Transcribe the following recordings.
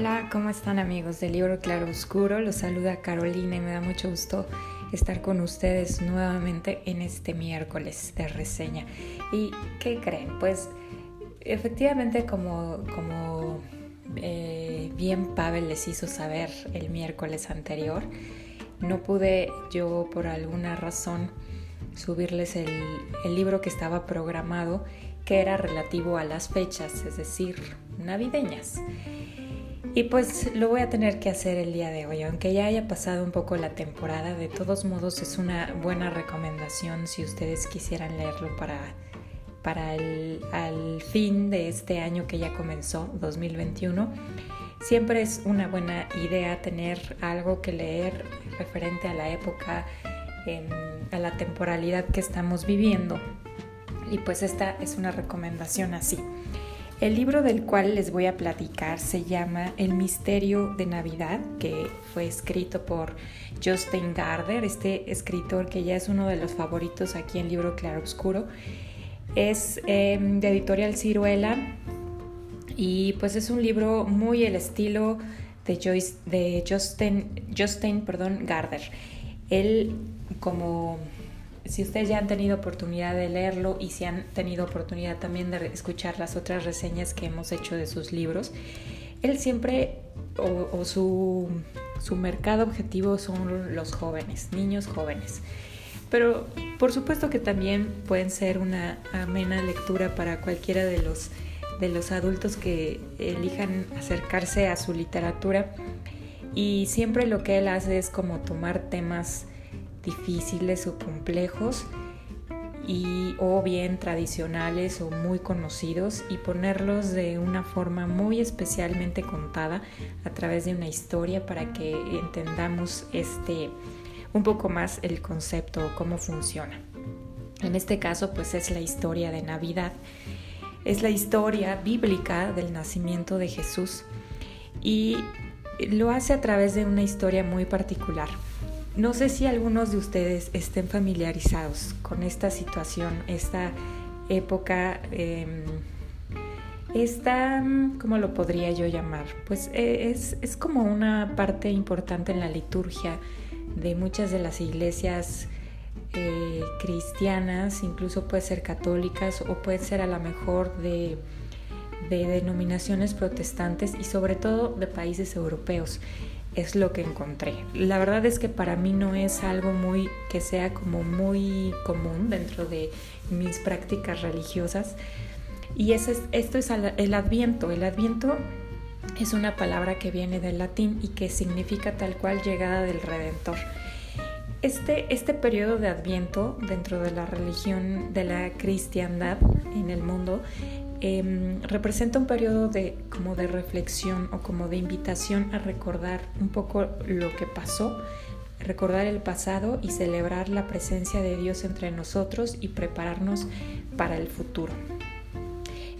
Hola, ¿cómo están amigos del libro Claro Oscuro? Los saluda Carolina y me da mucho gusto estar con ustedes nuevamente en este miércoles de reseña. ¿Y qué creen? Pues efectivamente como, eh, bien Pavel les hizo saber el miércoles anterior, no pude yo por alguna razón subirles el libro que estaba programado que era relativo a las fechas, es decir, navideñas. Y pues lo voy a tener que hacer el día de hoy, aunque ya haya pasado un poco la temporada, de todos modos es una buena recomendación si ustedes quisieran leerlo para, para el al fin de este año que ya comenzó, 2021. Siempre es una buena idea tener algo que leer referente a la época, a la temporalidad que estamos viviendo. Y pues esta es una recomendación así. El libro del cual les voy a platicar se llama El misterio de Navidad, que fue escrito por Justin Gardner, este escritor que ya es uno de los favoritos aquí en Libro Claroscuro. Es em, de editorial Ciruela y pues es un libro muy el estilo de, Joyce, de Justin, Justin perdón, Gardner. Él como si ustedes ya han tenido oportunidad de leerlo y si han tenido oportunidad también de escuchar las otras reseñas que hemos hecho de sus libros, él siempre o, su, su mercado objetivo son los jóvenes, niños jóvenes. Pero por supuesto que también pueden ser una amena lectura para cualquiera de los, de los adultos que elijan acercarse a su literatura. Y siempre lo que él hace es como tomar temas difíciles o complejos y o bien tradicionales o muy conocidos y ponerlos de una forma muy especialmente contada a través de una historia para que entendamos este un poco más el concepto cómo funciona. En este caso pues es la historia de Navidad. Es la historia bíblica del nacimiento de Jesús y lo hace a través de una historia muy particular. No sé si algunos de ustedes estén familiarizados con esta situación, esta época, em, esta, ¿cómo lo podría yo llamar? Pues eh, es, es, como una parte importante en la liturgia de muchas de las iglesias eh, cristianas, incluso puede ser católicas o puede ser a lo mejor de, de denominaciones protestantes y sobre todo de países europeos es lo que encontré. La verdad es que para mí no es algo muy que sea como muy común dentro de mis prácticas religiosas. Y es, esto es el adviento. El adviento es una palabra que viene del latín y que significa tal cual llegada del Redentor. Este, este periodo de adviento dentro de la religión de la cristiandad en el mundo Em, representa un periodo de como de reflexión o como de invitación a recordar un poco lo que pasó, recordar el pasado y celebrar la presencia de Dios entre nosotros y prepararnos para el futuro.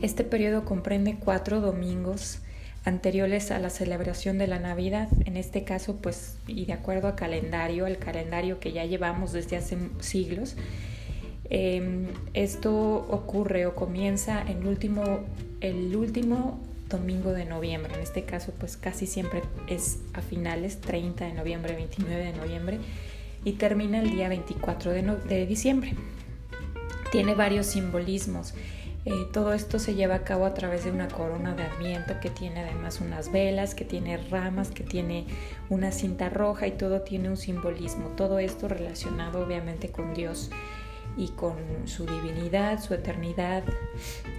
Este periodo comprende cuatro domingos anteriores a la celebración de la Navidad, en este caso pues y de acuerdo a calendario, el calendario que ya llevamos desde hace siglos, Em, esto ocurre o comienza el último, el último domingo de noviembre. En este caso, pues casi siempre es a finales, 30 de noviembre, 29 de noviembre, y termina el día 24 de, de diciembre. Tiene varios simbolismos. Eh, todo esto se lleva a cabo a través de una corona de adviento que tiene además unas velas, que tiene ramas, que tiene una cinta roja y todo tiene un simbolismo. Todo esto relacionado obviamente con Dios y con su divinidad, su eternidad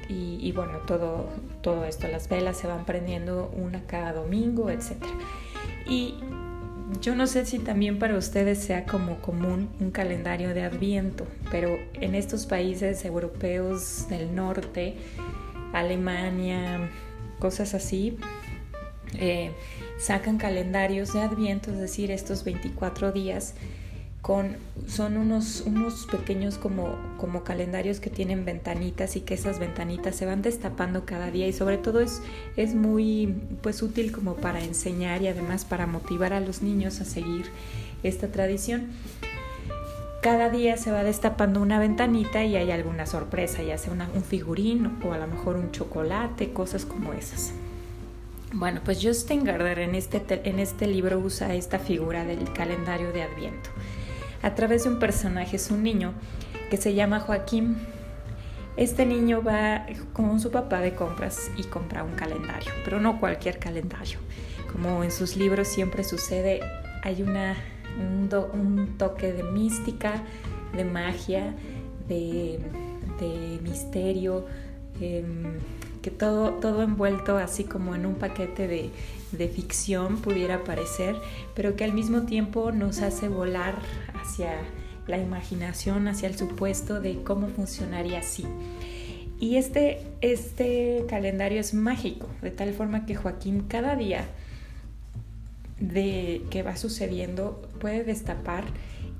y, bueno, todo, todo esto, las velas se van prendiendo una cada domingo, etc. Y yo no sé si también para ustedes sea como común un calendario de adviento, pero en estos países europeos del norte, Alemania, cosas así, eh, sacan calendarios de adviento, es decir, estos 24 días con, son unos, unos pequeños como, como calendarios que tienen ventanitas y que esas ventanitas se van destapando cada día y sobre todo es, es muy pues útil como para enseñar y además para motivar a los niños a seguir esta tradición. Cada día se va destapando una ventanita y hay alguna sorpresa, ya sea un figurín o a lo mejor un chocolate, cosas como esas. Bueno, pues Justin Gardner en este, en este libro usa esta figura del calendario de Adviento. A través de un personaje, es un niño que se llama Joaquín. Este niño va con su papá de compras y compra un calendario, pero no cualquier calendario. Como en sus libros siempre sucede, hay una, un, toque de mística, de magia, de, misterio. Em, que todo, todo envuelto así como en un paquete de, de ficción pudiera parecer, pero que al mismo tiempo nos hace volar hacia la imaginación, hacia el supuesto de cómo funcionaría así. Y este, este calendario es mágico, de tal forma que Joaquín cada día de que va sucediendo puede destapar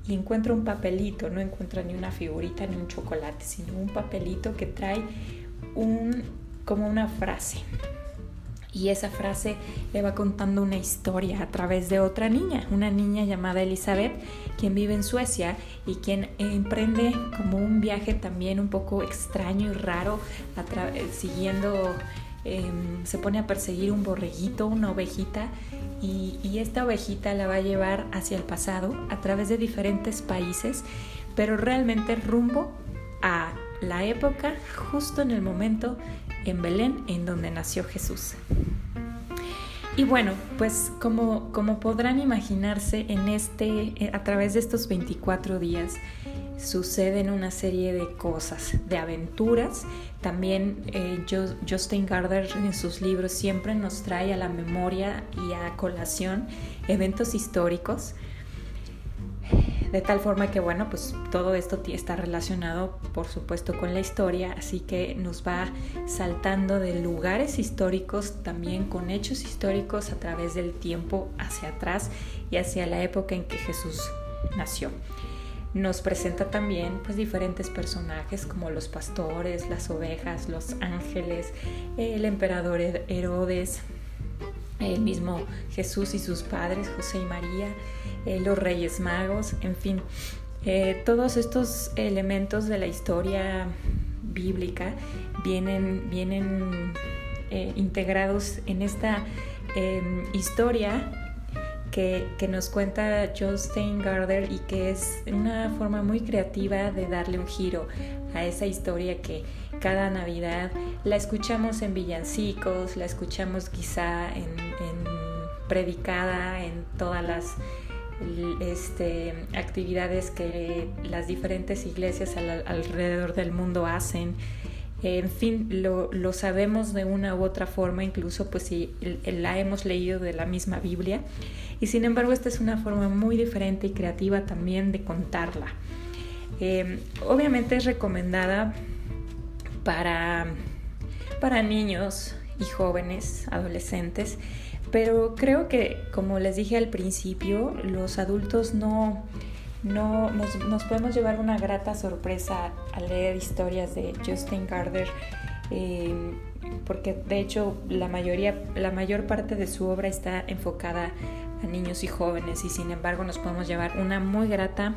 y encuentra un papelito, no encuentra ni una figurita ni un chocolate, sino un papelito que trae un como una frase. Y esa frase le va contando una historia a través de otra niña, una niña llamada Elizabeth, quien vive en Suecia y quien emprende como un viaje también un poco extraño y raro, siguiendo, em, se pone a perseguir un borreguito, una ovejita, y, esta ovejita la va a llevar hacia el pasado a través de diferentes países, pero realmente rumbo a la época, justo en el momento en Belén, en donde nació Jesús. Y bueno, pues como, como podrán imaginarse, en este, eh, a través de estos 24 días suceden una serie de cosas, de aventuras. También eh, Justin Gardner en sus libros siempre nos trae a la memoria y a colación eventos históricos de tal forma que, bueno, pues todo esto está relacionado, por supuesto, con la historia, así que nos va saltando de lugares históricos, también con hechos históricos a través del tiempo hacia atrás y hacia la época en que Jesús nació. Nos presenta también pues diferentes personajes como los pastores, las ovejas, los ángeles, el emperador Herodes, el mismo Jesús y sus padres, José y María, eh, los Reyes Magos, en fin, eh, todos estos elementos de la historia bíblica vienen, vienen eh, integrados en esta em, historia que, que, nos cuenta Justin Gardner y que es una forma muy creativa de darle un giro a esa historia que cada Navidad la escuchamos en villancicos, la escuchamos quizá en, predicada en todas las este, actividades que las diferentes iglesias alrededor del mundo hacen. En fin, lo, lo, sabemos de una u otra forma, incluso pues si la hemos leído de la misma Biblia. Y sin embargo, esta es una forma muy diferente y creativa también de contarla. Eh, obviamente es recomendada para, para niños y jóvenes, adolescentes, pero creo que, como les dije al principio, los adultos no, no nos, podemos llevar una grata sorpresa al leer historias de Justin Gardner, eh, porque de hecho la mayoría, la mayor parte de su obra está enfocada a niños y jóvenes y sin embargo nos podemos llevar una muy grata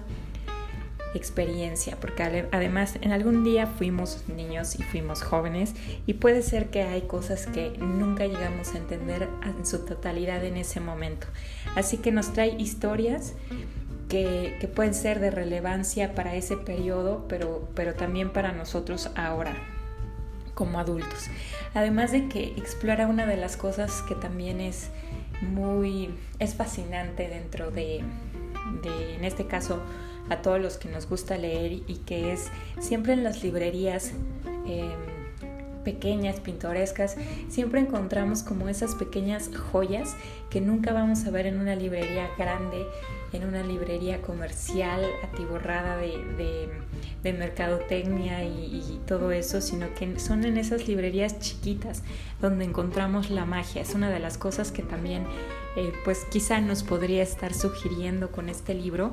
experiencia, porque además en algún día fuimos niños y fuimos jóvenes y puede ser que hay cosas que nunca llegamos a entender en su totalidad en ese momento. Así que nos trae historias que, pueden ser de relevancia para ese periodo, pero, pero también para nosotros ahora como adultos. Además de que explora una de las cosas que también es muy, es fascinante dentro de, de en este caso, a todos los que nos gusta leer y que es siempre en las librerías em, pequeñas, pintorescas, siempre encontramos como esas pequeñas joyas que nunca vamos a ver en una librería grande, en una librería comercial atiborrada de, de, mercadotecnia y, todo eso, sino que son en esas librerías chiquitas donde encontramos la magia. Es una de las cosas que también eh, pues quizá nos podría estar sugiriendo con este libro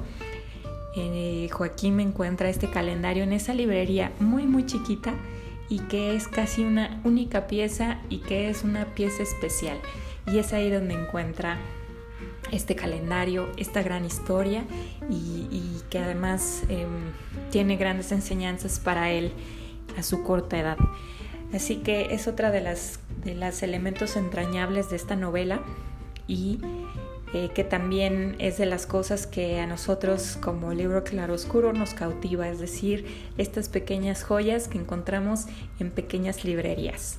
eh, Joaquín me encuentra este calendario en esa librería muy muy chiquita y que es casi una única pieza y que es una pieza especial. Y es ahí donde encuentra este calendario, esta gran historia y, que además em, tiene grandes enseñanzas para él a su corta edad. Así que es otra de las de los elementos entrañables de esta novela y eh, que también es de las cosas que a nosotros como libro claroscuro nos cautiva, es decir, estas pequeñas joyas que encontramos en pequeñas librerías.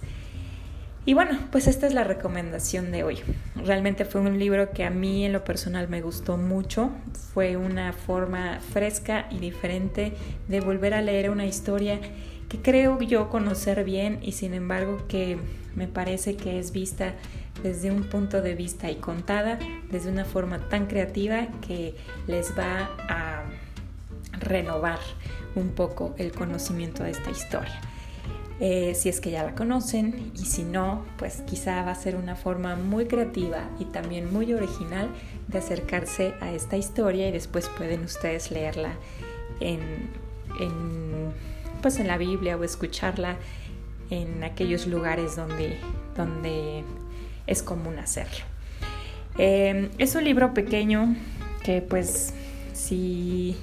Y bueno, pues esta es la recomendación de hoy. Realmente fue un libro que a mí en lo personal me gustó mucho. Fue una forma fresca y diferente de volver a leer una historia que creo yo conocer bien y sin embargo que me parece que es vista desde un punto de vista y contada desde una forma tan creativa que les va a renovar un poco el conocimiento de esta historia. Eh, si es que ya la conocen y si no, pues quizá va a ser una forma muy creativa y también muy original de acercarse a esta historia y después pueden ustedes leerla en, pues en la Biblia o escucharla en aquellos lugares donde, donde es común hacerlo. Eh, es un libro pequeño que pues si,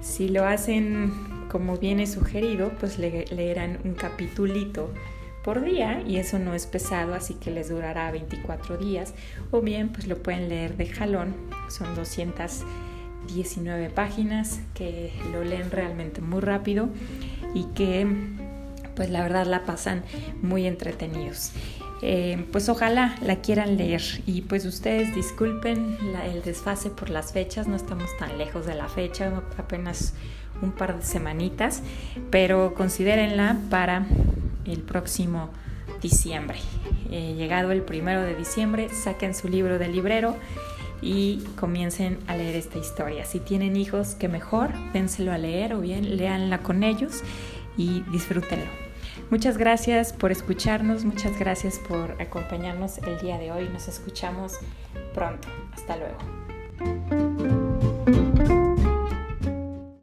si lo hacen como viene sugerido, pues leerán un capitulito por día y eso no es pesado, así que les durará 24 días. O bien, pues lo pueden leer de jalón, son 219 páginas que lo leen realmente muy rápido y que pues la verdad la pasan muy entretenidos. Eh, pues ojalá la quieran leer y pues ustedes disculpen el desfase por las fechas, no estamos tan lejos de la fecha, apenas un par de semanitas, pero considérenla para el próximo diciembre. Eh, llegado el primero de diciembre, saquen su libro del librero y comiencen a leer esta historia. Si tienen hijos, que mejor, dénselo a leer o bien léanla con ellos y disfrútenlo. Muchas gracias por escucharnos, muchas gracias por acompañarnos el día de hoy. Nos escuchamos pronto. Hasta luego.